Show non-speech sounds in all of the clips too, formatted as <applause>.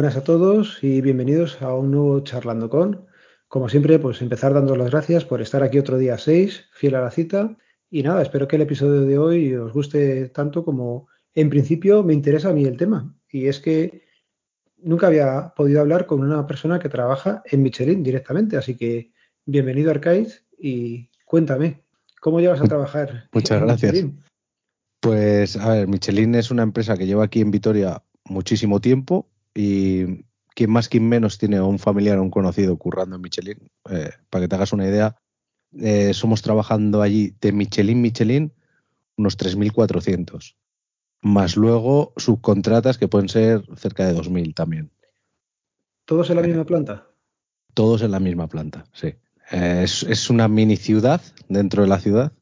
Buenas a todos y bienvenidos a un nuevo Charlando con. Como siempre, pues empezar dando las gracias por estar aquí otro día 6, fiel a la cita. Y nada, espero que el episodio de hoy os guste tanto como en principio me interesa a mí el tema. Y es que nunca había podido hablar con una persona que trabaja en Michelin directamente. Así que bienvenido Arcaiz y cuéntame, ¿cómo llevas a trabajar? Muchas gracias. Pues a ver, Michelin es una empresa que lleva aquí en Vitoria muchísimo tiempo y quien más, quien menos tiene un familiar o un conocido currando en Michelin. Eh, para que te hagas una idea, eh, somos trabajando allí de Michelin, Michelin, unos 3.400. Más luego subcontratas que pueden ser cerca de 2.000 también. ¿Todos en la misma planta? Todos en la misma planta, sí. Eh, es, es, una mini ciudad dentro de la ciudad,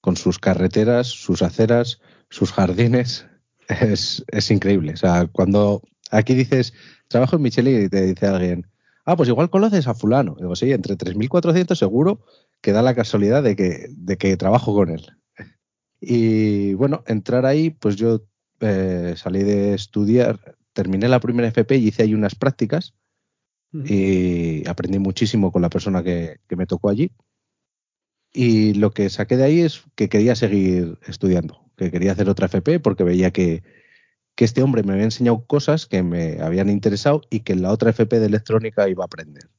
con sus carreteras, sus aceras, sus jardines. <laughs> Es, es increíble. O sea, cuando Aquí dices, trabajo en Michelin y te dice alguien, ah, pues igual conoces a fulano. Digo, sí, entre 3.400 seguro que da la casualidad de que, de que trabajo con él. Y bueno, entrar ahí, pues yo eh, salí de estudiar, terminé la primera FP y hice ahí unas prácticas y aprendí muchísimo con la persona que, que, me tocó allí. Y lo que saqué de ahí es que quería seguir estudiando, que quería hacer otra FP porque veía que, que este hombre me había enseñado cosas que me habían interesado y que en la otra FP de electrónica iba a aprender.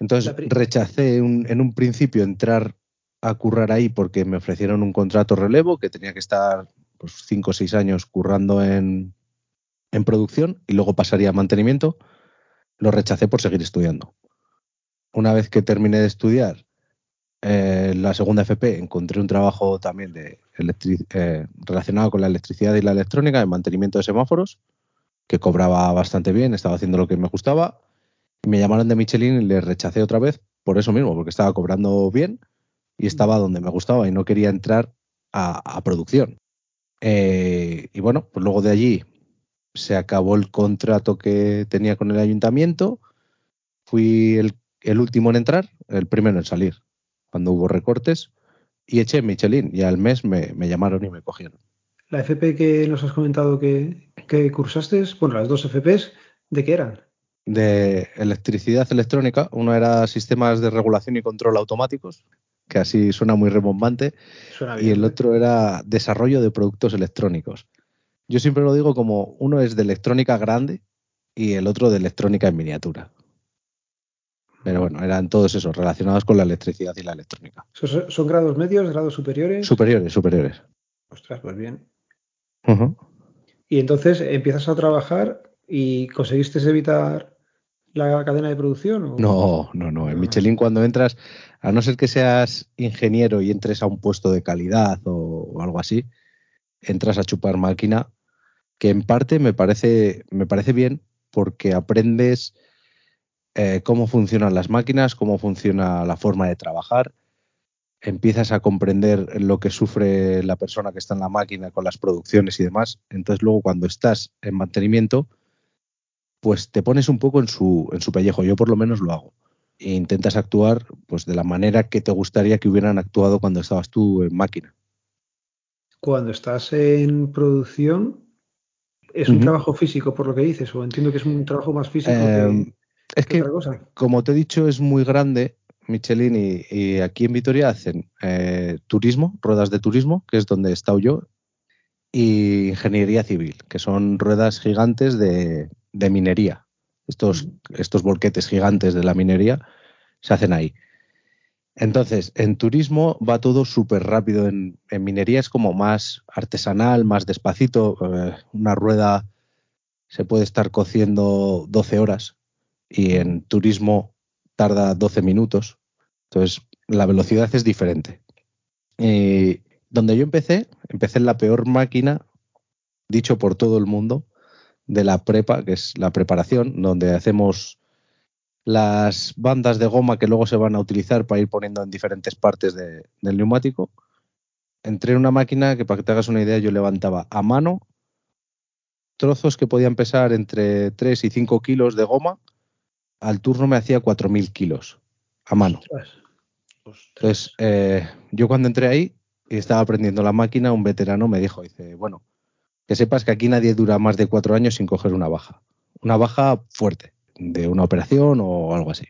Entonces rechacé en un principio entrar a currar ahí porque me ofrecieron un contrato relevo que tenía que estar pues, cinco o seis años currando en, en producción y luego pasaría a mantenimiento. Lo rechacé por seguir estudiando. Una vez que terminé de estudiar, eh, la segunda FP encontré un trabajo también de eh, relacionado con la electricidad y la electrónica, de mantenimiento de semáforos, que cobraba bastante bien, estaba haciendo lo que me gustaba. Me llamaron de Michelin y le rechacé otra vez por eso mismo, porque estaba cobrando bien y estaba donde me gustaba y no quería entrar a, producción. Eh, y bueno, pues luego de allí se acabó el contrato que tenía con el ayuntamiento. Fui el último en entrar, el primero en salir cuando hubo recortes, y eché Michelin y al mes me, llamaron y me cogieron. La FP que nos has comentado que, que cursaste, bueno, las dos FPs, ¿de qué eran? De electricidad electrónica, uno era sistemas de regulación y control automáticos, que así suena muy rebombante, y el ¿eh? otro era desarrollo de productos electrónicos. Yo siempre lo digo como uno es de electrónica grande y el otro de electrónica en miniatura. Pero bueno, eran todos esos relacionados con la electricidad y la electrónica. ¿Son, grados medios, grados superiores? Superiores, superiores. Ostras, pues bien. Y entonces empiezas a trabajar y conseguiste evitar la cadena de producción? No, no, no. En Michelin cuando entras, a no ser que seas ingeniero y entres a un puesto de calidad o, algo así, entras a chupar máquina, que en parte me parece, me parece bien porque aprendes eh, cómo funcionan las máquinas, cómo funciona la forma de trabajar, empiezas a comprender lo que sufre la persona que está en la máquina con las producciones y demás. Entonces luego cuando estás en mantenimiento, pues te pones un poco en su, en su pellejo. Yo por lo menos lo hago. E intentas actuar pues de la manera que te gustaría que hubieran actuado cuando estabas tú en máquina. Cuando estás en producción, ¿es un trabajo físico por lo que dices? ¿O entiendo que es un trabajo más físico? que... Es que, como te he dicho, es muy grande Michelin y, aquí en Vitoria hacen eh, turismo, ruedas de turismo, que es donde he estado yo, y ingeniería civil, que son ruedas gigantes de, minería. Estos, estos volquetes gigantes de la minería se hacen ahí. Entonces, en turismo va todo súper rápido. En, minería es como más artesanal, más despacito. Eh, una rueda se puede estar cociendo 12 horas y en turismo tarda 12 minutos. Entonces, la velocidad es diferente. Y donde yo empecé, empecé en la peor máquina, dicho por todo el mundo, de la prepa, que es la preparación, donde hacemos las bandas de goma que luego se van a utilizar para ir poniendo en diferentes partes del neumático. Entré en una máquina que, para que te hagas una idea, yo levantaba a mano trozos que podían pesar entre 3 y 5 kilos de goma al turno me hacía 4.000 kilos a mano. Entonces, eh, yo cuando entré ahí y estaba aprendiendo la máquina, un veterano me dijo, dice, bueno, que sepas que aquí nadie dura más de cuatro años sin coger una baja. una baja fuerte de una operación o algo así.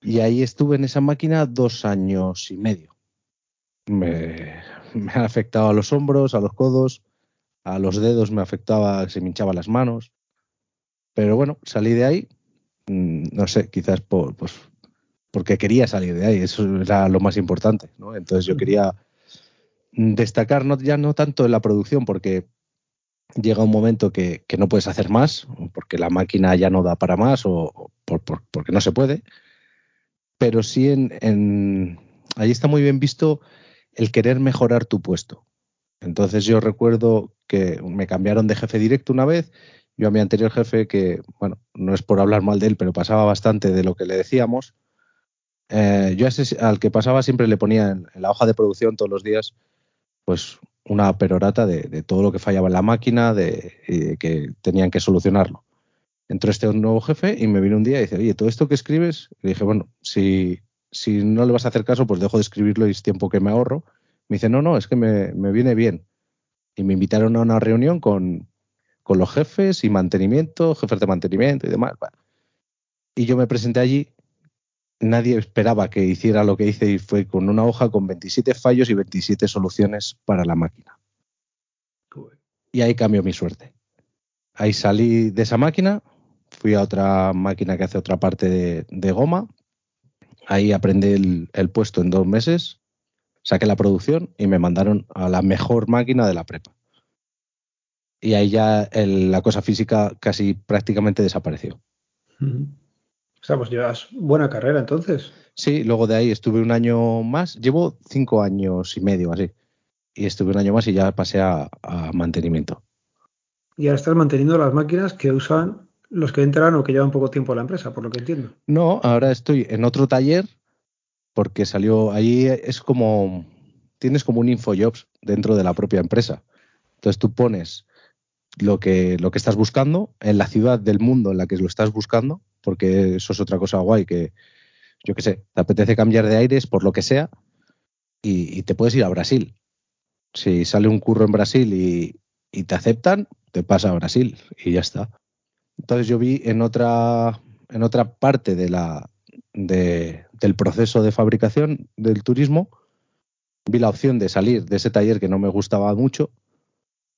Y ahí estuve en esa máquina dos años y medio. Me, me ha afectado a los hombros, a los codos, a los dedos me afectaba, se me hinchaban las manos. Pero bueno, salí de ahí, no sé, quizás por, pues, porque quería salir de ahí, eso era lo más importante. ¿no? Entonces yo quería destacar no, ya no tanto en la producción, porque llega un momento que, no puedes hacer más, porque la máquina ya no da para más o, porque no se puede, pero sí en, en, ahí está muy bien visto el querer mejorar tu puesto. Entonces yo recuerdo que me cambiaron de jefe directo una vez, yo a mi anterior jefe, que bueno, no es por hablar mal de él, pero pasaba bastante de lo que le decíamos, eh, yo al que pasaba siempre le ponía en, la hoja de producción todos los días, pues una perorata de, todo lo que fallaba en la máquina, de, que tenían que solucionarlo. Entró este nuevo jefe y me vino un día y dice, oye, todo esto que escribes, y dije, bueno, si, si no le vas a hacer caso, pues dejo de escribirlo y es tiempo que me ahorro. Me dice, no, no, es que me, viene bien. Y me invitaron a una reunión con, con, los jefes y mantenimiento, jefes de mantenimiento y demás. Y yo me presenté allí. Nadie esperaba que hiciera lo que hice y fue con una hoja con 27 fallos y 27 soluciones para la máquina. Y ahí cambió mi suerte. Ahí salí de esa máquina, fui a otra máquina que hace otra parte de, de goma, Ahí aprendí el, puesto en dos meses, saqué la producción y me mandaron a la mejor máquina de la prepa. Y ahí ya la cosa física casi prácticamente desapareció. O sea, pues llevas buena carrera entonces. Sí, luego de ahí estuve un año más, llevo cinco años y medio así. Y estuve un año más y ya pasé a, a mantenimiento. Y ahora estás manteniendo las máquinas que usan los que entran o que llevan poco tiempo en la empresa, por lo que entiendo. No, ahora estoy en otro taller porque salió ahí es como tienes como un infojobs dentro de la propia empresa. Entonces tú pones lo que lo que estás buscando en la ciudad del mundo en la que lo estás buscando, porque eso es otra cosa guay que yo qué sé, te apetece cambiar de aires por lo que sea y, te puedes ir a Brasil. Si sale un curro en Brasil y, te aceptan, te pasa a Brasil y ya está. Entonces yo vi en otra, en otra parte de la, del proceso de fabricación del turismo, vi la opción de salir de ese taller que no me gustaba mucho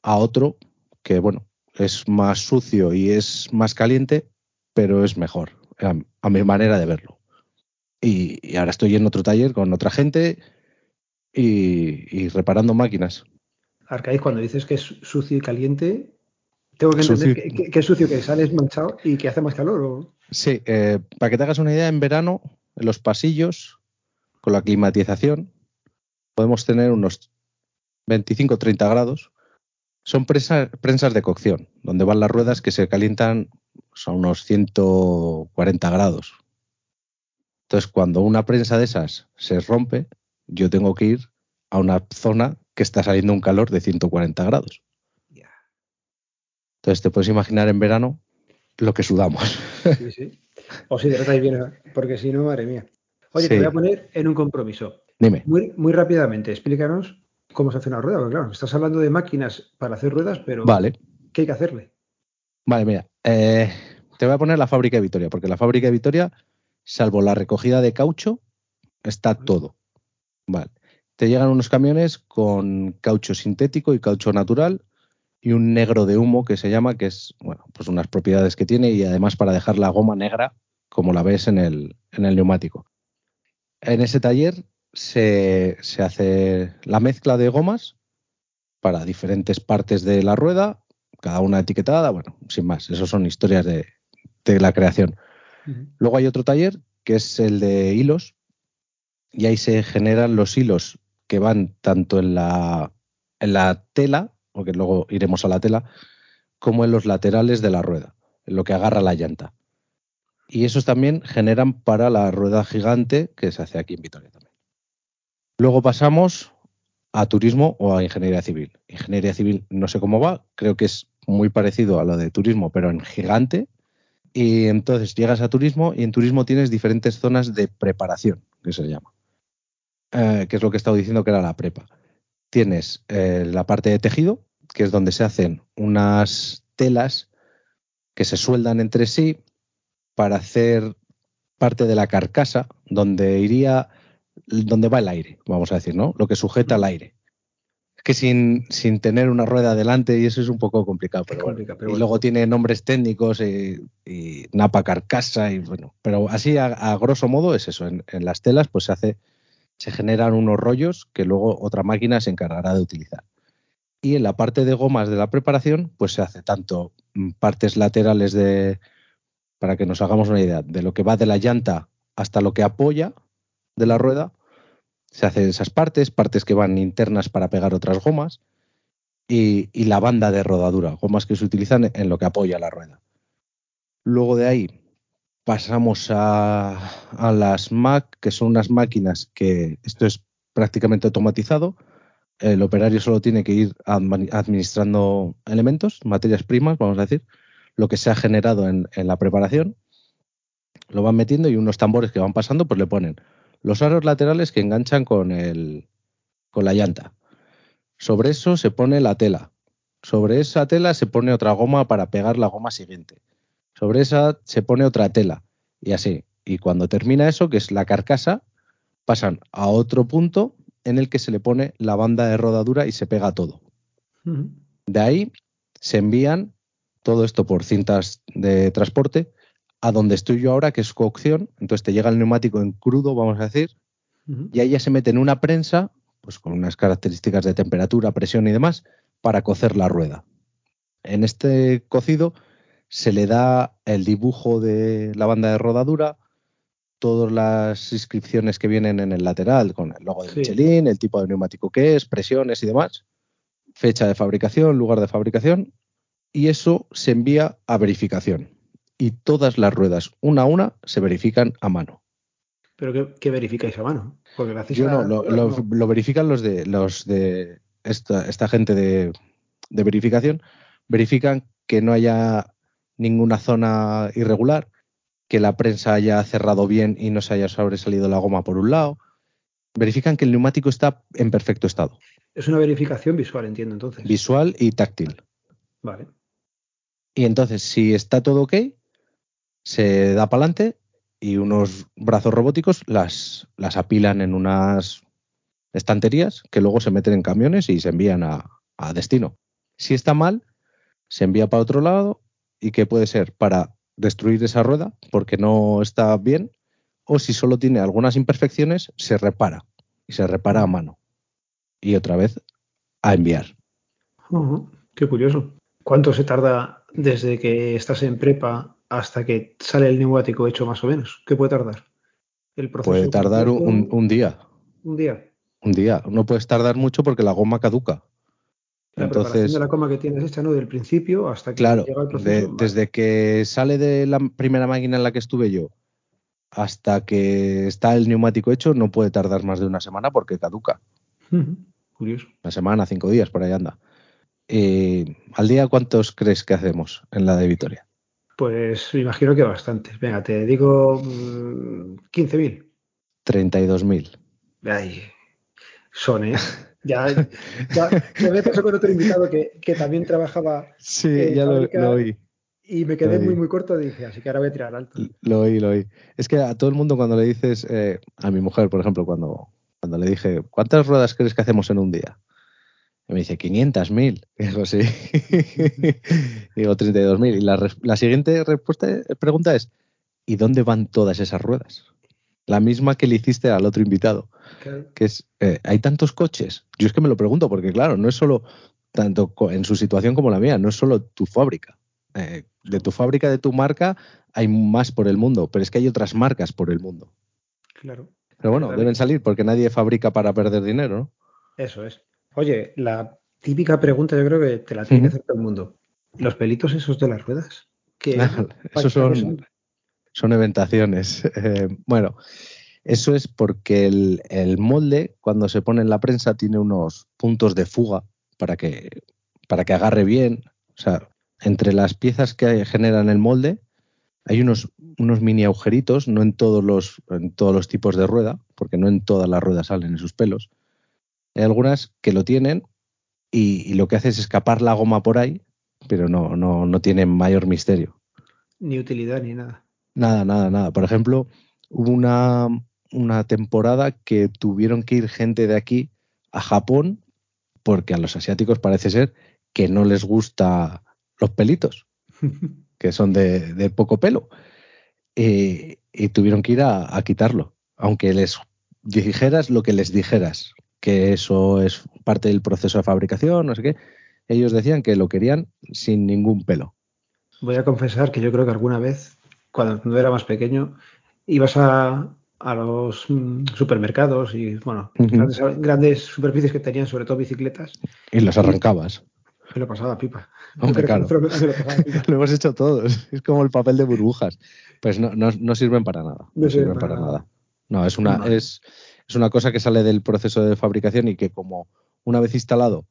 a otro que, bueno, es más sucio y es más caliente, pero es mejor, a, mi manera de verlo. Y, ahora estoy en otro taller con otra gente y, y reparando máquinas. Arcaiz, cuando dices que es sucio y caliente, tengo que entender que, es sucio, que sales manchado y que hace más calor. Sí, eh, para que te hagas una idea, en verano, en los pasillos, con la climatización, podemos tener unos 25-30 grados. Son prensas de cocción, donde van las ruedas que se calientan a unos 140 grados. Entonces, cuando una prensa de esas se rompe, yo tengo que ir a una zona que está saliendo un calor de 140 grados. Entonces te puedes imaginar en verano lo que sudamos. <laughs> Sí, sí. O si de bien, porque si no, madre mía. Oye, te voy a poner en un compromiso. Dime. Muy, muy rápidamente, explícanos cómo se hace una rueda. Porque claro, estás hablando de máquinas para hacer ruedas, pero vale. ¿qué hay que hacerle? Vale, mira. Eh, te voy a poner la fábrica de Vitoria, porque la fábrica de Vitoria, salvo la recogida de caucho, está todo. Vale. Te llegan unos camiones con caucho sintético y caucho natural y un negro de humo que se llama, que es, bueno, pues unas propiedades que tiene y además para dejar la goma negra como la ves en el, en el neumático. En ese taller se, hace la mezcla de gomas para diferentes partes de la rueda, cada una etiquetada, bueno, sin más, eso son historias de, la creación. Luego hay otro taller que es el de hilos y ahí se generan los hilos que van tanto en la, en la tela porque luego iremos a la tela, como en los laterales de la rueda, en lo que agarra la llanta. Y esos también generan para la rueda gigante que se hace aquí en Vitoria también. Luego pasamos a turismo o a ingeniería civil. Ingeniería civil no sé cómo va, creo que es muy parecido a lo de turismo, pero en gigante. Y entonces llegas a turismo y en turismo tienes diferentes zonas de preparación, que se llama. Eh, que es lo que he estado diciendo que era la prepa tienes eh, la parte de tejido, que es donde se hacen unas telas que se sueldan entre sí para hacer parte de la carcasa donde iría, donde va el aire, vamos a decir, ¿no? Lo que sujeta el aire. Es que sin, sin tener una rueda adelante y eso es un poco complicado. Pero, y luego tiene nombres técnicos y, napa carcasa y bueno, pero así a, grosso modo es eso. En, en, las telas pues se hace, se generan unos rollos que luego otra máquina se encargará de utilizar. Y en la parte de gomas de la preparación pues se hace tanto partes laterales de, para que nos hagamos una idea, de lo que va de la llanta hasta lo que apoya de la rueda, se hacen esas partes, partes que van internas para pegar otras gomas y, la banda de rodadura, gomas que se utilizan en lo que apoya la rueda. Luego de ahí pasamos a, a las Mac, que son unas máquinas que esto es prácticamente automatizado. El operario solo tiene que ir administrando elementos, materias primas, vamos a decir, lo que se ha generado en, la preparación, lo van metiendo y unos tambores que van pasando, pues le ponen los aros laterales que enganchan con, el, con la llanta. Sobre eso se pone la tela. Sobre esa tela se pone otra goma para pegar la goma siguiente. Sobre esa se pone otra tela. Y así. Y cuando termina eso, que es la carcasa, pasan a otro punto en el que se le pone la banda de rodadura y se pega todo. De ahí se envían todo esto por cintas de transporte, a donde estoy yo ahora, que es cocción, entonces te llega el neumático en crudo, vamos a decir, y ahí ya se mete en una prensa, pues con unas características de temperatura, presión y demás, para cocer la rueda. En este cocido se le da el dibujo de la banda de rodadura, todas las inscripciones que vienen en el lateral, con el logo de Michelin, el tipo de neumático que es, presiones y demás, fecha de fabricación, lugar de fabricación, y eso se envía a verificación. Y todas las ruedas, una a una, se verifican a mano. ¿Pero qué, verificáis a mano? Porque Yo no, lo, verifican los de los de esta, esta gente de, verificación. Verifican que no haya ninguna zona irregular, que la prensa haya cerrado bien y no se haya sobresalido la goma por un lado. Verifican que el neumático está en perfecto estado. Es una verificación visual, entiendo entonces. Visual y táctil. Vale. Y entonces, si está todo ok, se da para adelante y unos brazos robóticos las, las apilan en unas estanterías que luego se meten en camiones y se envían a, destino. Si está mal, se envía para otro lado y que puede ser para destruir esa rueda porque no está bien o si solo tiene algunas imperfecciones, se repara y se repara a mano. Y otra vez a enviar. qué curioso. ¿Cuánto se tarda desde que estás en prepa hasta que sale el neumático hecho más o menos? ¿Qué puede tardar? El proceso puede tardar un, día. Un día. Un día. No puedes tardar mucho porque la goma caduca. La Entonces, de la goma que tienes hecha, ¿no? Del principio hasta que llega el proceso. desde que sale de la primera máquina en la que estuve yo hasta que está el neumático hecho, no puede tardar más de una semana porque caduca. Curioso. Una semana, cinco días, por ahí anda. Eh, ¿Al día cuántos crees que hacemos en la de Vitoria? Pues me imagino que bastantes. Venga, te digo 15.000. 32.000. Ay, son, ¿eh? Ya, ya, me pasó con otro invitado que, también trabajaba. Sí, ya lo, oí. Y me quedé muy, muy corto, dije, así que ahora voy a tirar alto. Lo oí, lo oí. Es que a todo el mundo cuando le dices, eh, a mi mujer, por ejemplo, cuando, cuando le dije, ¿cuántas ruedas crees que hacemos en un día? Y me dice, 500.000. <laughs> Digo, sí. <laughs> Digo, 32.000. Y la, la siguiente respuesta, eh, pregunta es, ¿y dónde van todas esas ruedas? La misma que le hiciste al otro invitado. Que es, eh, ¿hay tantos coches? Yo es que me lo pregunto, porque claro, no es solo tanto en su situación como la mía, no es solo tu fábrica. Eh, de tu fábrica, de tu marca, hay más por el mundo, pero es que hay otras marcas por el mundo. Claro. Pero bueno, deben salir porque nadie fabrica para perder dinero, ¿no? Eso es. Oye, la típica pregunta yo creo que te la tiene que hacer todo el mundo. ¿Los pelitos esos de las ruedas? ¿Qué, esos son, son eventaciones. <laughs> Eh, bueno, eso es porque el, molde, cuando se pone en la prensa, tiene unos puntos de fuga para que, para que agarre bien. O sea, entre las piezas que generan el molde, hay unos, unos mini agujeritos, no en todos, los, en todos los tipos de rueda, porque no en todas las ruedas salen esos pelos, hay algunas que lo tienen y, lo que hace es escapar la goma por ahí, pero no, no, no tiene mayor misterio. Ni utilidad ni nada. Nada, nada, nada. Por ejemplo, hubo una, una temporada que tuvieron que ir gente de aquí a Japón porque a los asiáticos parece ser que no les gusta los pelitos, <laughs> que son de, poco pelo. Eh, y tuvieron que ir a, quitarlo, aunque les dijeras lo que les dijeras, que eso es parte del proceso de fabricación, no sé qué, ellos decían que lo querían sin ningún pelo. Voy a confesar que yo creo que alguna vez, cuando era más pequeño, ibas a, a los mm, supermercados y, bueno, grandes, superficies que tenían, sobre todo bicicletas. Y las arrancabas. Me lo pasaba pipa. Hombre, <laughs> claro. <laughs> Lo, hemos hecho todos. Es como el papel de burbujas. Pues no, no, sirven para nada. No, sirven para, nada. No, es una, es, es una cosa que sale del proceso de fabricación y que como una vez instalado,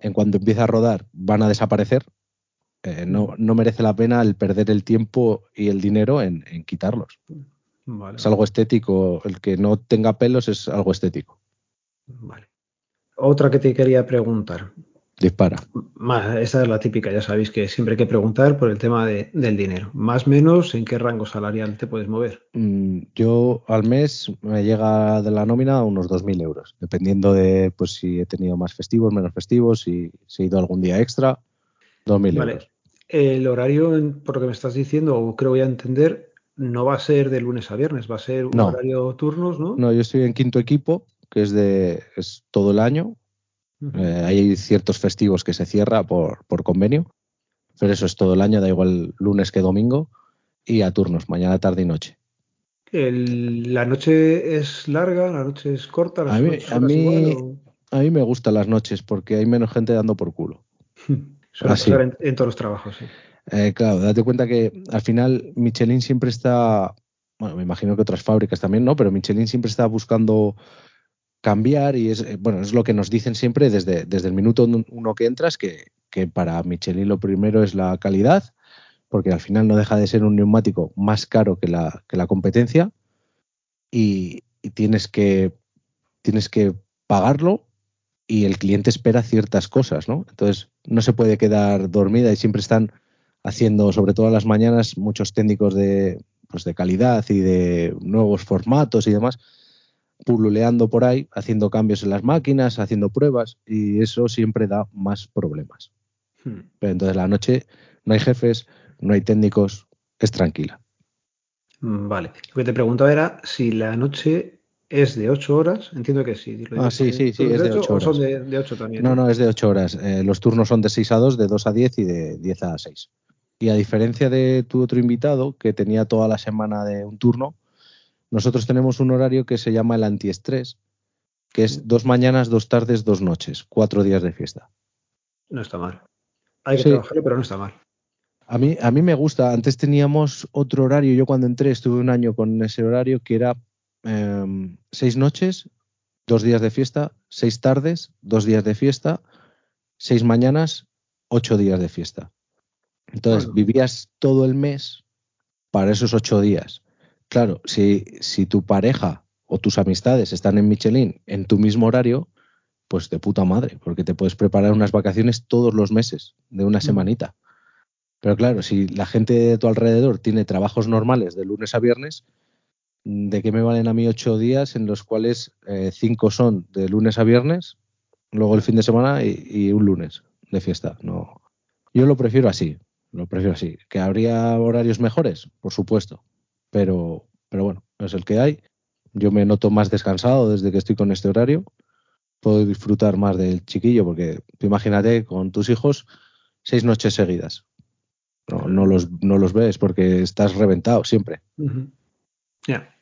en cuanto empieza a rodar, van a desaparecer. Eh, no, no merece la pena el perder el tiempo y el dinero en, en quitarlos. Es algo estético. El que no tenga pelos es algo estético. Vale. Otra que te quería preguntar. Dispara. esa es la típica, ya sabéis que siempre hay que preguntar por el tema del dinero. Más o menos, ¿en qué rango salarial te puedes mover? Mm, yo al mes me llega de la nómina a unos 2.000 euros, dependiendo de pues si he tenido más festivos, menos festivos, si, si he ido algún día extra, 2.000 vale. euros. El horario, por lo que me estás diciendo, creo voy a entender, no va a ser de lunes a viernes, va a ser un horario turnos, ¿no? No, yo estoy en quinto equipo, que es de es todo el año. Eh, hay ciertos festivos que se cierra por, por convenio, pero eso es todo el año, da igual lunes que domingo, y a turnos, mañana, tarde y noche. ¿La noche es larga? ¿La noche es corta? a, mí, a, mí, a mí me gustan las noches porque hay menos gente dando por culo. <laughs> Suele en, todos los trabajos, sí. Eh, claro, date cuenta que al final Michelin siempre está, bueno, me imagino que otras fábricas también, ¿no? Pero Michelin siempre está buscando cambiar y es, eh, bueno, es lo que nos dicen siempre desde, desde el minuto uno que entras, que, para Michelin lo primero es la calidad, porque al final no deja de ser un neumático más caro que la, que la competencia y, y tienes, que, tienes que pagarlo y el cliente espera ciertas cosas, ¿no? Entonces no se puede quedar dormida y siempre están haciendo, sobre todo las mañanas, muchos técnicos de, pues de calidad y de nuevos formatos y demás, pululeando por ahí, haciendo cambios en las máquinas, haciendo pruebas, y eso siempre da más problemas. Hmm. Pero entonces la noche no hay jefes, no hay técnicos, es tranquila. Mm, vale. Lo que te preguntaba era si la noche es de 8 horas, entiendo que sí. ah, sí, sí, sí, es de 8 horas. ¿O son de, 8 también? No, no, es de 8 horas. Eh, los turnos son de 6 a 2, de 2 a 10 y de 10 a 6. Y a diferencia de tu otro invitado, que tenía toda la semana de un turno, nosotros tenemos un horario que se llama el antiestrés, que es dos mañanas, dos tardes, dos noches, cuatro días de fiesta. No está mal. Hay que trabajarlo, pero no está mal. A mí, a mí me gusta. Antes teníamos otro horario. Yo cuando entré estuve un año con ese horario que era em, seis noches, dos días de fiesta, seis tardes, dos días de fiesta, seis mañanas, ocho días de fiesta. Entonces vivías todo el mes para esos ocho días. Claro, si, si tu pareja o tus amistades están en Michelin en tu mismo horario, pues de puta madre, porque te puedes preparar unas vacaciones todos los meses, de una mm. semanita. Pero claro, si la gente de tu alrededor tiene trabajos normales de lunes a viernes, ¿de qué me valen a mí ocho días en los cuales eh, cinco son de lunes a viernes, luego el fin de semana y, y, un lunes de fiesta? No, yo lo prefiero así. Lo prefiero así. ¿Que habría horarios mejores? Por supuesto. Pero, pero bueno, es el que hay. Yo me noto más descansado desde que estoy con este horario. Puedo disfrutar más del chiquillo porque imagínate con tus hijos seis noches seguidas. No, no, los, no los ves porque estás reventado siempre. Ya.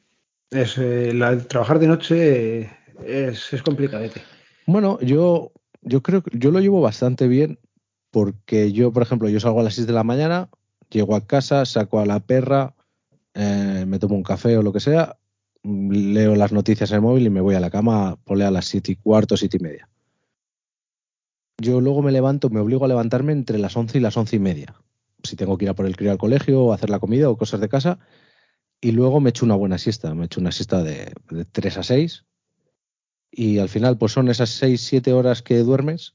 Es, eh, trabajar de noche es, es complicadete. Bueno, yo, yo creo que yo lo llevo bastante bien porque yo, por ejemplo, yo salgo a las 6 de la mañana, llego a casa, saco a la perra, eh, me tomo un café o lo que sea, leo las noticias en el móvil y me voy a la cama, pone a las 7 y cuarto, 7 y media. Yo luego me levanto, me obligo a levantarme entre las 11 y las 11 y media. Si tengo que ir a por el crío al colegio o hacer la comida o cosas de casa. Y luego me echo una buena siesta. Me echo una siesta de, de 3 a 6. Y al final, pues son esas 6, 7 horas que duermes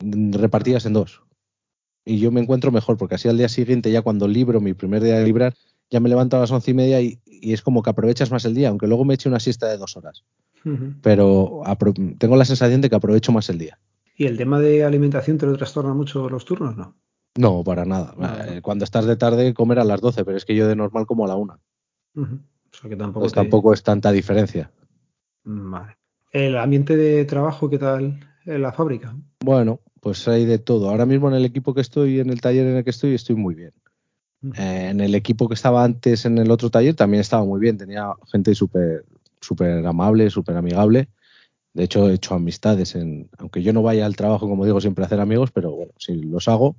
repartidas en dos. y yo me encuentro mejor, porque así al día siguiente, ya cuando libro, mi primer día de librar, ya me levanto a las once y media y, es como que aprovechas más el día, aunque luego me eche una siesta de dos horas. Pero tengo la sensación de que aprovecho más el día. ¿Y el tema de alimentación te lo trastorna mucho los turnos, no? No, para nada. Eh, cuando estás de tarde, comer a las 12, pero es que yo de normal como a la una. O sea que tampoco, pues tampoco es tanta diferencia. Vale. ¿El ambiente de trabajo qué tal en la fábrica? Bueno, pues hay de todo. Ahora mismo en el equipo que estoy, en el taller en el que estoy, estoy muy bien. Eh, en el equipo que estaba antes en el otro taller también estaba muy bien. Tenía gente súper súper amable, súper amigable. De hecho, he hecho amistades, en, aunque yo no vaya al trabajo, como digo, siempre hacer amigos, pero si los hago,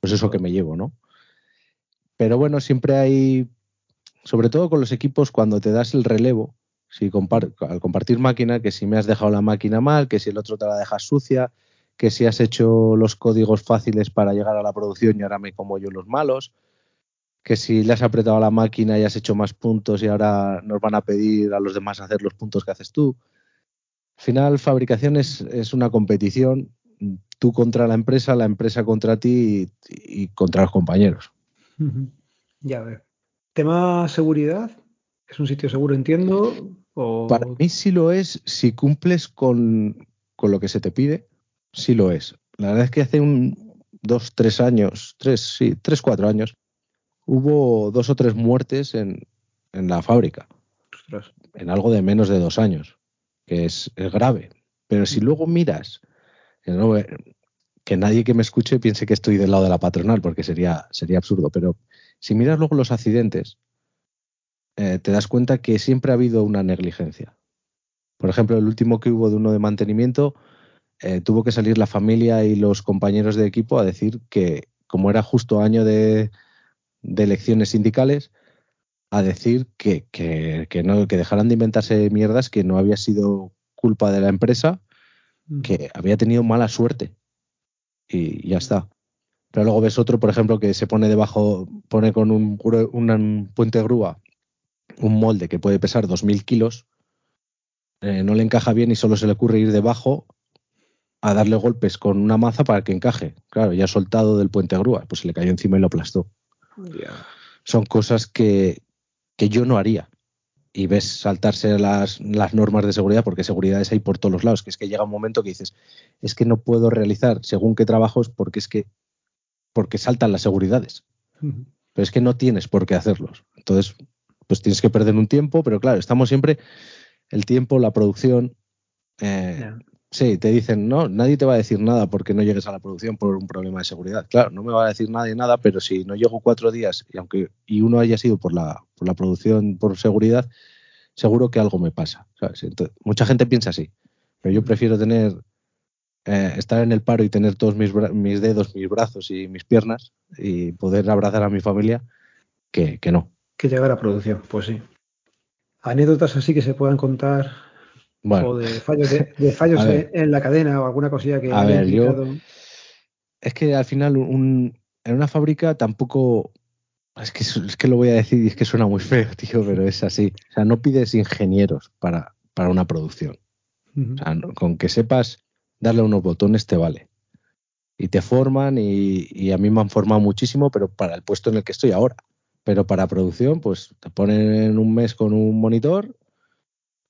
pues eso que me llevo, ¿no? Pero bueno, siempre hay, sobre todo con los equipos, cuando te das el relevo, si al compartir máquina, que si me has dejado la máquina mal, que si el otro te la dejas sucia, que si has hecho los códigos fáciles para llegar a la producción y ahora me como yo los malos, que si le has apretado a la máquina y has hecho más puntos y ahora nos van a pedir a los demás hacer los puntos que haces tú. Al final, fabricación es, una competición, tú contra la empresa, la empresa contra ti y, contra los compañeros. Ya ver. Tema seguridad, ¿es un sitio seguro, entiendo? Para mí sí lo es si cumples con, con, lo que se te pide, sí lo es. La verdad es que hace un dos, tres años, tres, sí, tres, cuatro años, hubo dos o tres muertes en, la fábrica. En algo de menos de dos años, que es, grave. Pero si luego miras, que nadie que me escuche piense que estoy del lado de la patronal, porque sería, sería absurdo, pero si miras luego los accidentes, eh, te das cuenta que siempre ha habido una negligencia. Por ejemplo, el último que hubo de uno de mantenimiento, eh, tuvo que salir la familia y los compañeros de equipo a decir que como era justo año de, de elecciones sindicales a decir que, no, que dejaran de inventarse mierdas, que no había sido culpa de la empresa, mm. que había tenido mala suerte. Y ya está. Pero luego ves otro, por ejemplo, que se pone debajo, pone con un, un puente grúa un molde que puede pesar 2.000 kilos, eh, no le encaja bien y solo se le ocurre ir debajo a darle golpes con una maza para que encaje. Claro, ya soltado del puente grúa, pues se le cayó encima y lo aplastó. Son cosas que, yo no haría. Y ves saltarse las, normas de seguridad, porque seguridades hay por todos los lados, que es que llega un momento que dices, es que no puedo realizar según qué trabajos porque es que porque saltan las seguridades. Pero es que no tienes por qué hacerlos. Entonces, pues tienes que perder un tiempo, pero claro, estamos siempre el tiempo, la producción, eh, Sí, te dicen, no, nadie te va a decir nada porque no llegues a la producción por un problema de seguridad. Claro, no me va a decir nadie nada, pero si no llego cuatro días y aunque y uno haya sido por la, por la producción por seguridad, seguro que algo me pasa. mucha gente piensa así, pero yo prefiero tener eh, estar en el paro y tener todos mis, mis dedos, mis brazos y mis piernas y poder abrazar a mi familia que, que no. Que llegar a producción, pues sí. Anécdotas así que se puedan contar o de fallos, de, fallos en, la cadena o alguna cosilla que a ver, yo, es que al final un, en una fábrica tampoco es que, es que lo voy a decir y es que suena muy feo, <laughs> tío, pero es así. O sea, no pides ingenieros para, para una producción. o sea, con que sepas darle unos botones te vale. Y te forman y, y, a mí me han formado muchísimo, pero para el puesto en el que estoy ahora. Pero para producción, pues te ponen un mes con un monitor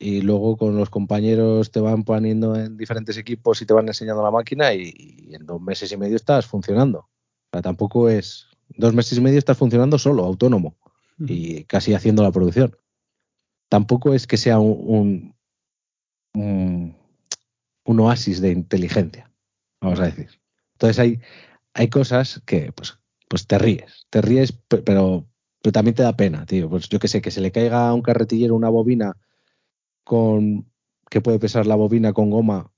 y luego con los compañeros te van poniendo en diferentes equipos y te van enseñando la máquina y, en dos meses y medio estás funcionando. O sea, tampoco es dos meses y medio estás funcionando solo, autónomo y casi haciendo la producción. Tampoco es que sea un, un, oasis de inteligencia, vamos a decir. Entonces hay, hay cosas que pues, pues te ríes, te ríes, pero, pero también te da pena, tío. Pues yo que sé, que se le caiga a un carretillero una bobina con que puede pesar la bobina con goma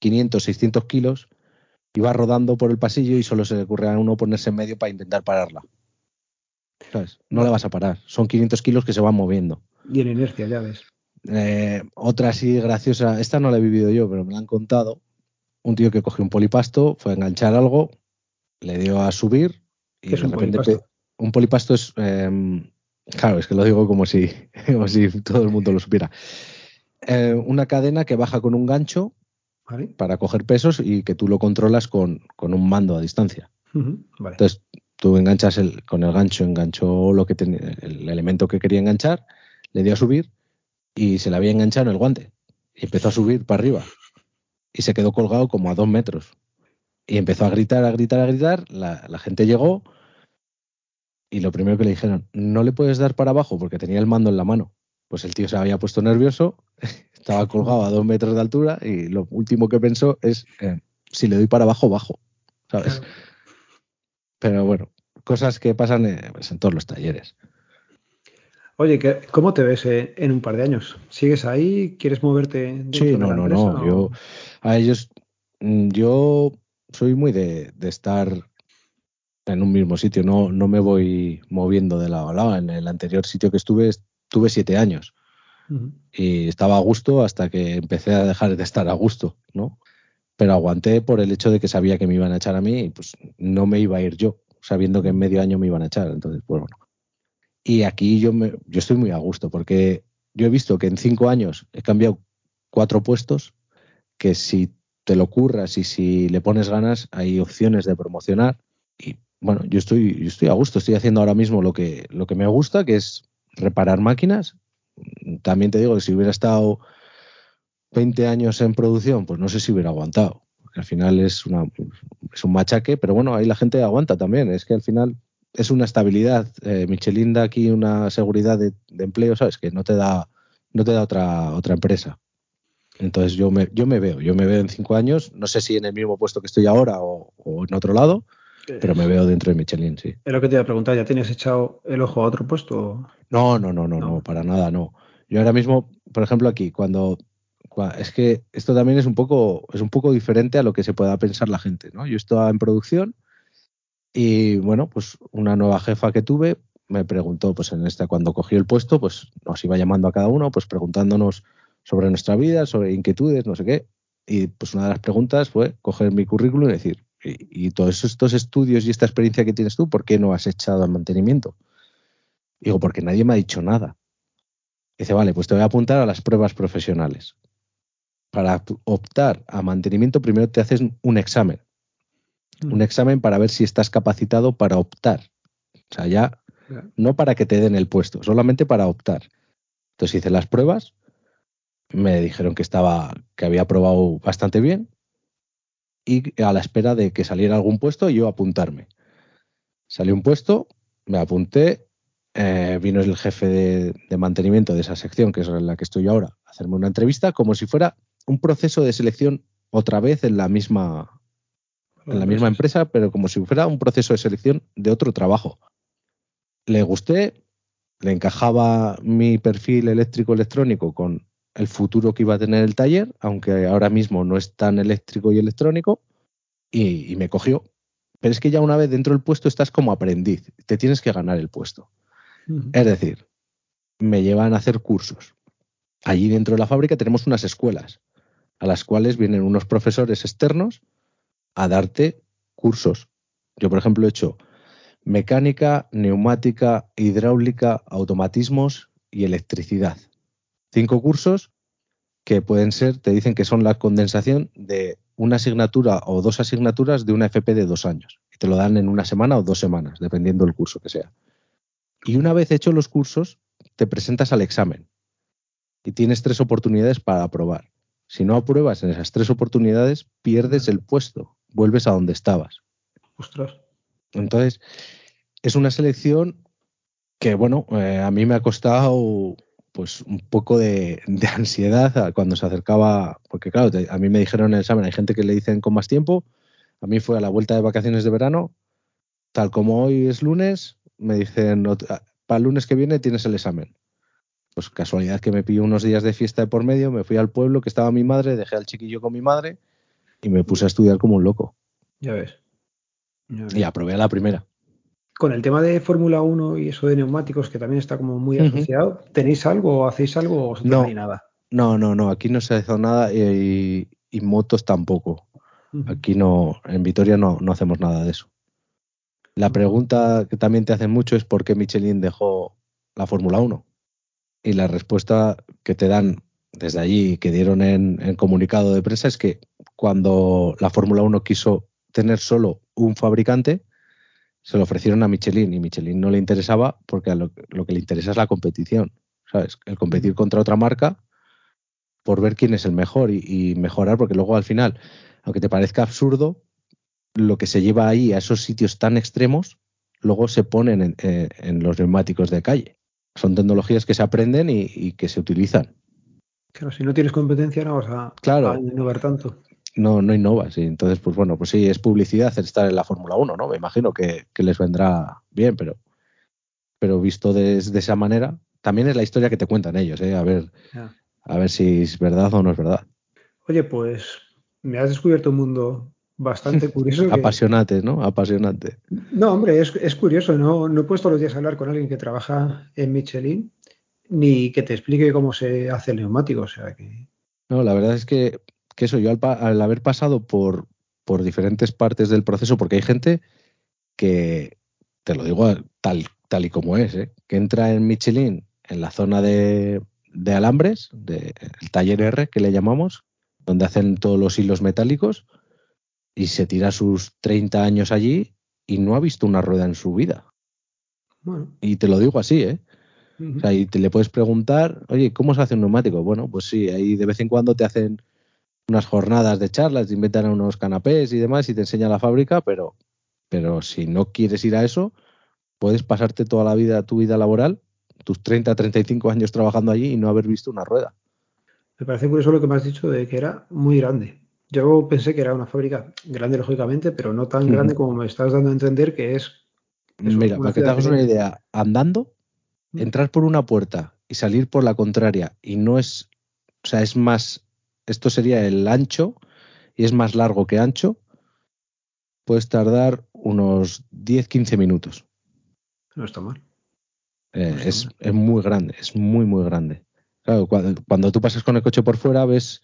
500, 600 kilos y va rodando por el pasillo y solo se le ocurre a uno ponerse en medio para intentar pararla. No la vas a parar. Son 500 kilos que se van moviendo. Y en inercia, ya ves. Eh, otra así graciosa, esta no la he vivido yo, pero me la han contado. Un tío que cogió un polipasto, fue a enganchar algo, le dio a subir y de repente polipasto? un polipasto es em, Claro, es que lo digo como si, <laughs> si todo el mundo lo supiera. Eh, una cadena que baja con un gancho para coger pesos y que tú lo controlas con, un mando a distancia. Entonces tú enganchas el, con el gancho, enganchó lo que el elemento que quería enganchar, le dio a subir y se le había enganchado en el guante. Y empezó a subir para arriba. Y se quedó colgado como a dos metros. Y empezó a gritar, a gritar, a gritar. La, la gente llegó y lo primero que le dijeron, no le puedes dar para abajo porque tenía el mando en la mano. Pues el tío se había puesto nervioso, <laughs> estaba colgado a dos metros de altura y lo último que pensó es, eh, si le doy para abajo, bajo. ¿Sabes? Pero bueno, cosas que pasan eh, pues, en todos los talleres. Oye, ¿cómo te ves eh, en un par de años? ¿Sigues ahí? ¿Quieres moverte? Sí, no, no, no. Yo, a ellos, mm, yo soy muy de, de, estar en un mismo sitio, no, no me voy moviendo de lado a lado. En el anterior sitio que estuve, estuve siete años y estaba a gusto hasta que empecé a dejar de estar a gusto, ¿no? Pero aguanté por el hecho de que sabía que me iban a echar a mí y pues no me iba a ir yo, sabiendo que en medio año me iban a echar. Entonces, pues bueno. Y aquí yo, me, yo estoy muy a gusto porque yo he visto que en cinco años he cambiado cuatro puestos que si te lo curras y si le pones ganas hay opciones de promocionar y bueno, yo estoy, yo estoy a gusto, estoy haciendo ahora mismo lo que, lo que me gusta, que es reparar máquinas. También te digo que si hubiera estado 20 años en producción, pues no sé si hubiera aguantado. Al final es, una, es un machaque, pero bueno, ahí la gente aguanta también. Es que al final es una estabilidad. Eh, Michelin da aquí una seguridad de, empleo, ¿sabes? Que no te da, no te da otra, otra empresa. Entonces yo me, yo me veo, yo me veo en cinco años, no sé si en el mismo puesto que estoy ahora o en otro lado, pero me veo dentro de Michelin, sí. Es lo que te iba a preguntar, ¿ya tienes echado el ojo a otro puesto? No, no, no, no, no, para nada, no. Yo ahora mismo, por ejemplo, aquí, cuando, es que esto también es un poco, es un poco diferente a lo que se pueda pensar la gente, ¿no? Yo estaba en producción y bueno, pues una nueva jefa que tuve me preguntó, pues en esta, cuando cogió el puesto, pues nos iba llamando a cada uno, pues preguntándonos sobre nuestra vida, sobre inquietudes, no sé qué. Y pues una de las preguntas fue coger mi currículum y decir, y, todos estos estudios y esta experiencia que tienes tú, ¿por qué no has echado al mantenimiento? Digo, porque nadie me ha dicho nada. Dice, vale, pues te voy a apuntar a las pruebas profesionales. Para optar a mantenimiento, primero te haces un examen. Mm. Un examen para ver si estás capacitado para optar. O sea, ya no para que te den el puesto, solamente para optar. Entonces hice las pruebas, me dijeron que estaba, que había probado bastante bien, y a la espera de que saliera algún puesto yo apuntarme. Salió un puesto, me apunté, eh, vino el jefe de, mantenimiento de esa sección, que es la que estoy ahora, a hacerme una entrevista como si fuera un proceso de selección otra vez en la misma, en la misma empresa, pero como si fuera un proceso de selección de otro trabajo. Le gusté, le encajaba mi perfil eléctrico electrónico con el futuro que iba a tener el taller, aunque ahora mismo no es tan eléctrico y electrónico, y, me cogió. Pero es que ya una vez dentro del puesto estás como aprendiz, te tienes que ganar el puesto. Es decir, me llevan a hacer cursos. Allí dentro de la fábrica tenemos unas escuelas a las cuales vienen unos profesores externos a darte cursos. Yo, por ejemplo, he hecho mecánica, neumática, hidráulica, automatismos y electricidad cinco cursos que pueden ser, te dicen que son la condensación de una asignatura o dos asignaturas de una FP de dos años. Y te lo dan en una semana o dos semanas, dependiendo del curso que sea. Y una vez hecho los cursos, te presentas al examen y tienes tres oportunidades para aprobar. Si no apruebas en esas tres oportunidades, pierdes el puesto, vuelves a donde estabas. Ostras. Entonces, es una selección que, bueno, eh, a mí me ha costado pues un poco de, ansiedad cuando se acercaba, porque claro, a mí me dijeron en el examen, hay gente que le dicen con más tiempo, a mí fue a la vuelta de vacaciones de verano, tal como hoy es lunes, me dicen, para el lunes que viene tienes el examen. Pues casualidad que me pilló unos días de fiesta de por medio, me fui al pueblo que estaba mi madre, dejé al chiquillo con mi madre y me puse a estudiar como un loco. Ya ves. Y aprobé a la primera con el tema de Fórmula 1 y eso de neumáticos, que también está como muy asociado, ¿tenéis algo o hacéis algo o no, hay nada? No, no, no, aquí no se hace nada y, motos tampoco. Aquí no, en Vitoria no, no hacemos nada de eso. La pregunta que también te hacen mucho es por qué Michelin dejó la Fórmula 1. Y la respuesta que te dan desde allí, que dieron en, en comunicado de prensa, es que cuando la Fórmula 1 quiso tener solo un fabricante, se lo ofrecieron a Michelin y Michelin no le interesaba porque lo, que le interesa es la competición, ¿sabes? El competir contra otra marca por ver quién es el mejor y, mejorar, porque luego al final, aunque te parezca absurdo, lo que se lleva ahí a esos sitios tan extremos, luego se ponen en, eh, los neumáticos de calle. Son tecnologías que se aprenden y, que se utilizan. Claro, si no tienes competencia no vas a, claro, innovar tanto. No, no innovas. Y entonces, pues bueno, pues sí, es publicidad estar en la Fórmula 1, ¿no? Me imagino que, les vendrá bien, pero, pero visto de esa manera, también es la historia que te cuentan ellos, ¿eh? A ver, a ver si es verdad o no es verdad. Oye, pues me has descubierto un mundo bastante <laughs> curioso. Apasionante, ¿no? Apasionante. No, hombre, es, curioso. ¿no? no he puesto los días a hablar con alguien que trabaja en Michelin ni que te explique cómo se hace el neumático. O sea que. No, la verdad es que, que eso, yo al, haber pasado por, por diferentes partes del proceso, porque hay gente que, te lo digo tal, tal y como es, ¿eh? que entra en Michelin en la zona de, de alambres, del taller R que le llamamos, donde hacen todos los hilos metálicos y se tira sus 30 años allí y no ha visto una rueda en su vida. Y te lo digo así, ¿eh? O sea, y te le puedes preguntar, oye, ¿cómo se hace un neumático? Bueno, pues sí, ahí de vez en cuando te hacen unas jornadas de charlas, te inventan unos canapés y demás y te enseña la fábrica, pero, pero si no quieres ir a eso, puedes pasarte toda la vida, tu vida laboral, tus 30, 35 años trabajando allí y no haber visto una rueda. Me parece curioso lo que me has dicho de que era muy grande. Yo pensé que era una fábrica grande, lógicamente, pero no tan grande como me estás dando a entender que es. Mira, para que te hagas una idea, andando, entrar por una puerta y salir por la contraria, y no es. O sea, es más. Esto sería el ancho, y es más largo que ancho, puedes tardar unos 10-15 minutos. No está mal. Eh, es, es, muy grande, es muy, muy grande. Claro, cuando, cuando, tú pasas con el coche por fuera ves,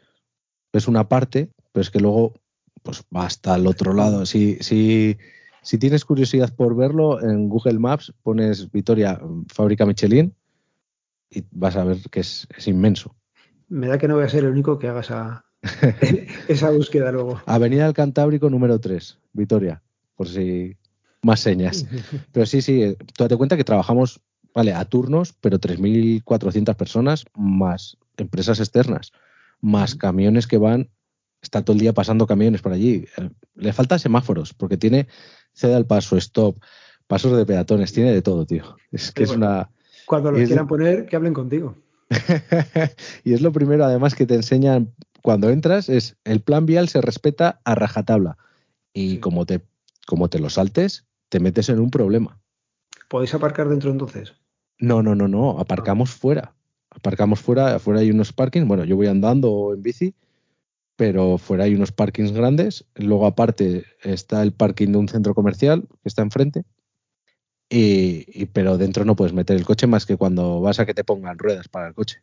ves una parte, pero es que luego pues va hasta el otro lado. Si, si, si tienes curiosidad por verlo, en Google Maps pones Vitoria, fábrica Michelin, y vas a ver que es, es inmenso. Me da que no voy a ser el único que haga esa, <laughs> esa búsqueda luego. Avenida del Cantábrico número 3, Vitoria, por si más señas. <laughs> Pero sí, sí, tú date cuenta que trabajamos vale, a turnos, pero 3.400 personas más empresas externas, más camiones que van, está todo el día pasando camiones por allí. Eh, le falta semáforos, porque tiene ceda al paso, stop, pasos de peatones, tiene de todo, tío. Es que es una... Cuando lo quieran poner, que hablen contigo. <laughs> y es lo primero, además, que te enseñan cuando entras, es el plan vial se respeta a rajatabla. Y como, te, como te lo saltes, te metes en un problema. ¿Podéis aparcar dentro entonces? No, no, no, no, aparcamos fuera. Aparcamos fuera, afuera hay unos parkings, bueno, yo voy andando o en bici, pero fuera hay unos parkings grandes. Luego aparte está el parking de un centro comercial que está enfrente. Y, pero dentro no puedes meter el coche más que cuando vas a que te pongan ruedas para el coche.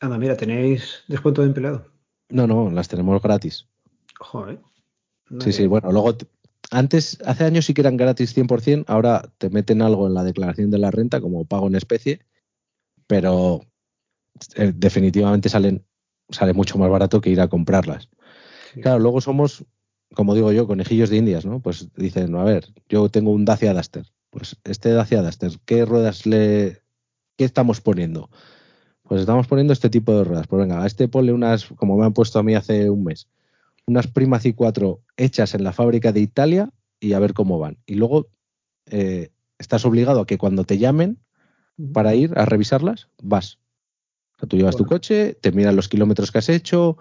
Anda, mira, ¿tenéis descuento de empleado? No, no, las tenemos gratis. Joder. sí, sí, bueno, luego antes, hace años sí que eran gratis 100%, ahora te meten algo en la declaración de la renta como pago en especie, pero eh, definitivamente salen, sale mucho más barato que ir a comprarlas. Claro, luego somos, como digo yo, conejillos de indias, ¿no? Pues dicen, a ver, yo tengo un Dacia Duster, pues este Dacia Duster, ¿qué ruedas le, qué estamos poniendo? Pues estamos poniendo este tipo de ruedas. Pues venga, a este ponle unas, como me han puesto a mí hace un mes, unas Prima C4 hechas en la fábrica de Italia y a ver cómo van. Y luego eh, estás obligado a que cuando te llamen para ir a revisarlas, vas. O sea, tú llevas tu coche, te miran los kilómetros que has hecho,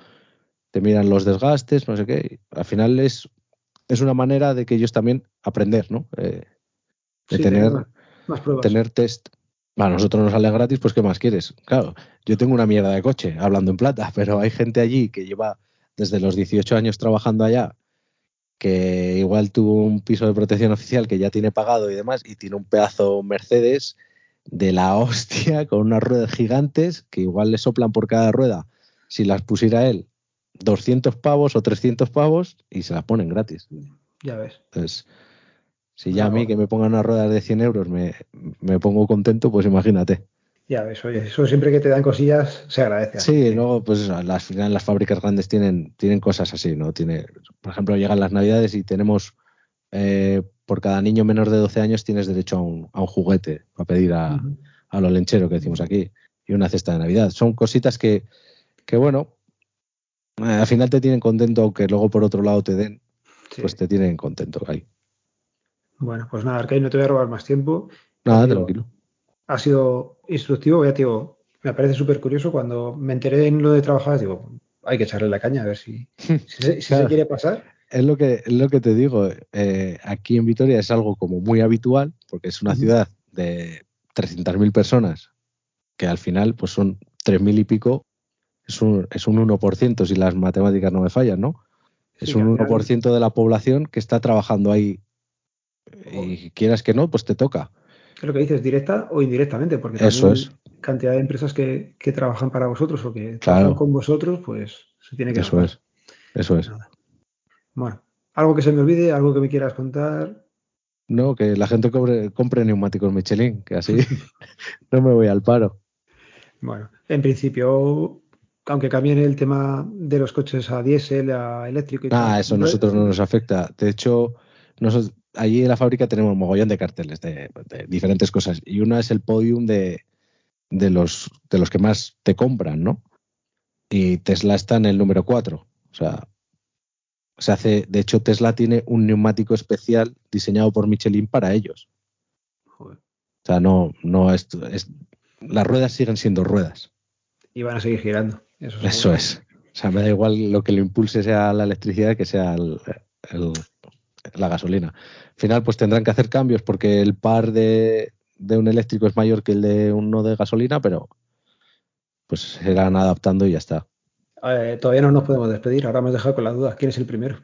te miran los desgastes, no sé qué. Al final es, es una manera de que ellos también aprender, ¿no? Eh, de tener, tener test. A nosotros nos sale gratis, pues ¿qué más quieres? Claro, yo tengo una mierda de coche, hablando en plata, <laughs> pero hay gente allí que lleva desde los 18 años trabajando allá, que igual tuvo un piso de protección oficial que ya tiene pagado y demás, y tiene un pedazo Mercedes de la <laughs> hostia con unas ruedas gigantes que igual le soplan por cada rueda. Si las pusiera él, 200 pavos o 300 pavos y se las ponen gratis. Ya ves. Entonces, si ya a mí que me pongan unas ruedas de 100 euros me, me pongo contento, pues imagínate. Ya ves, oye, eso siempre que te dan cosillas se agradece. Sí, luego, pues las, las fábricas grandes tienen, tienen cosas así, ¿no? Tiene, por ejemplo, llegan las navidades y tenemos eh, por cada niño menor de 12 años tienes derecho a un, juguete para pedir a, lo lenchero que decimos aquí y una cesta de Navidad. Son cositas que, que bueno, eh, al final te tienen contento, aunque luego por otro lado te den, pues te tienen contento ahí. Bueno, pues nada, Arcade, no te voy a robar más tiempo. Nada, tranquilo. Ha sido instructivo, ya digo, me parece súper curioso cuando me enteré en lo de trabajar, digo, hay que echarle la caña a ver si, <laughs> si, se quiere pasar. Es lo que, es lo que te digo, eh, aquí en Vitoria es algo como muy habitual, porque es una ciudad de 300.000 personas, que al final pues son 3.000 y pico, es un, es un 1% si las matemáticas no me fallan, ¿no? Es un 1% de la población que está trabajando ahí y quieras que no, pues te toca. Es lo que dices, directa o indirectamente, porque Eso es. cantidad de empresas que, trabajan para vosotros o que trabajan con vosotros, pues se tiene que Eso es. Eso es. Bueno, algo que se me olvide, algo que me quieras contar. No, que la gente compre, compre neumáticos Michelin, que así <laughs> <laughs> no me voy al paro. Bueno, en principio, aunque cambien el tema de los coches a diésel, a eléctrico y Ah, eso a nosotros no nos afecta. De hecho, nosotros, allí en la fábrica tenemos un mogollón de carteles de, diferentes cosas. Y una es el podium de, de, los, de los que más te compran, ¿no? Y Tesla está en el número 4. O sea, se hace, de hecho, Tesla tiene un neumático especial diseñado por Michelin para ellos. O sea, no, no es, las ruedas siguen siendo ruedas. Y van a seguir girando. Eso, es. O sea, me da igual lo que lo impulse sea la electricidad que sea el, la gasolina. Al final, pues tendrán que hacer cambios porque el par de, un eléctrico es mayor que el de uno de gasolina, pero pues se irán adaptando y ya está. Eh, todavía no nos podemos despedir, ahora me has dejado con la duda. ¿Quién es el primero?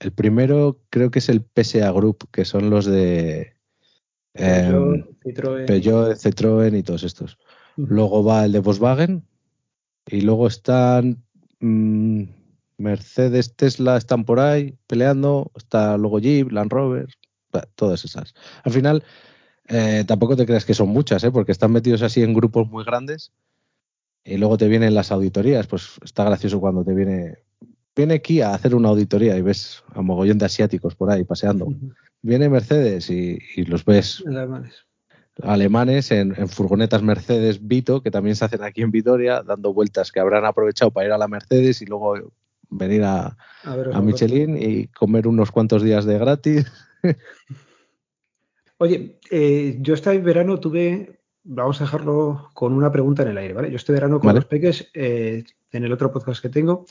El primero creo que es el PSA Group, que son los de Peugeot, em, Citroën. y todos estos. Luego va el de Volkswagen y luego están mm, Mercedes, Tesla están por ahí peleando, está luego Jeep, Land Rover, todas esas. Al final, eh, tampoco te creas que son muchas, ¿eh? porque están metidos así en grupos muy grandes y luego te vienen las auditorías. Pues está gracioso cuando te viene, viene aquí a hacer una auditoría y ves a mogollón de asiáticos por ahí paseando. Viene Mercedes y, los ves alemanes, alemanes en, en, furgonetas Mercedes Vito, que también se hacen aquí en Vitoria, dando vueltas que habrán aprovechado para ir a la Mercedes y luego venir a, Michelin y comer unos cuantos días de gratis. <laughs> Oye, eh, yo este verano tuve, vamos a dejarlo con una pregunta en el aire, ¿vale? Yo este verano con los peques, eh, en el otro podcast que tengo,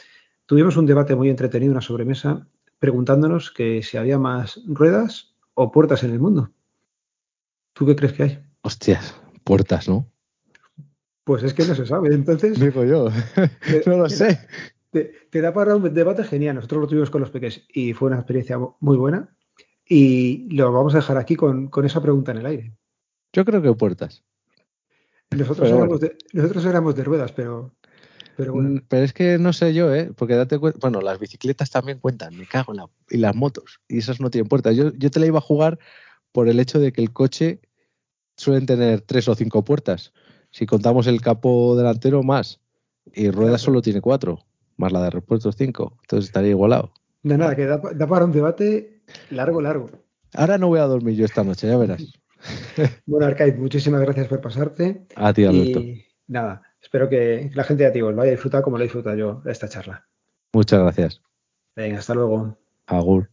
tuvimos un debate muy entretenido, una sobremesa, preguntándonos que si había más ruedas o puertas en el mundo. ¿Tú qué crees que hay? Hostias, puertas, ¿no? Pues es que no se sabe, entonces. Digo yo, <laughs> <laughs> no lo sé te, da para un debate genial. Nosotros lo tuvimos con los peques y fue una experiencia muy buena. Y lo vamos a dejar aquí con, esa pregunta en el aire. Yo creo que puertas. Nosotros, éramos, de, nosotros éramos de ruedas, pero, pero bueno. Mm, pero es que no sé yo, ¿eh? Porque date cuenta, bueno, las bicicletas también cuentan, me cago en la, y las motos, y esas no tienen puertas. Yo, yo te la iba a jugar por el hecho de que el coche suelen tener tres o cinco puertas. Si contamos el capo delantero, más. Y ruedas solo tiene cuatro más la de repuestos 5. Entonces estaría igualado. De nada, que da, para un debate largo, largo. Ahora no voy a dormir yo esta noche, ya verás. <laughs> bueno, Arcade, muchísimas gracias por pasarte. A ti, Alberto. Y nada, espero que la gente de ti lo haya disfrutado como lo he disfrutado yo esta charla. Muchas gracias. Venga, hasta luego. Agur.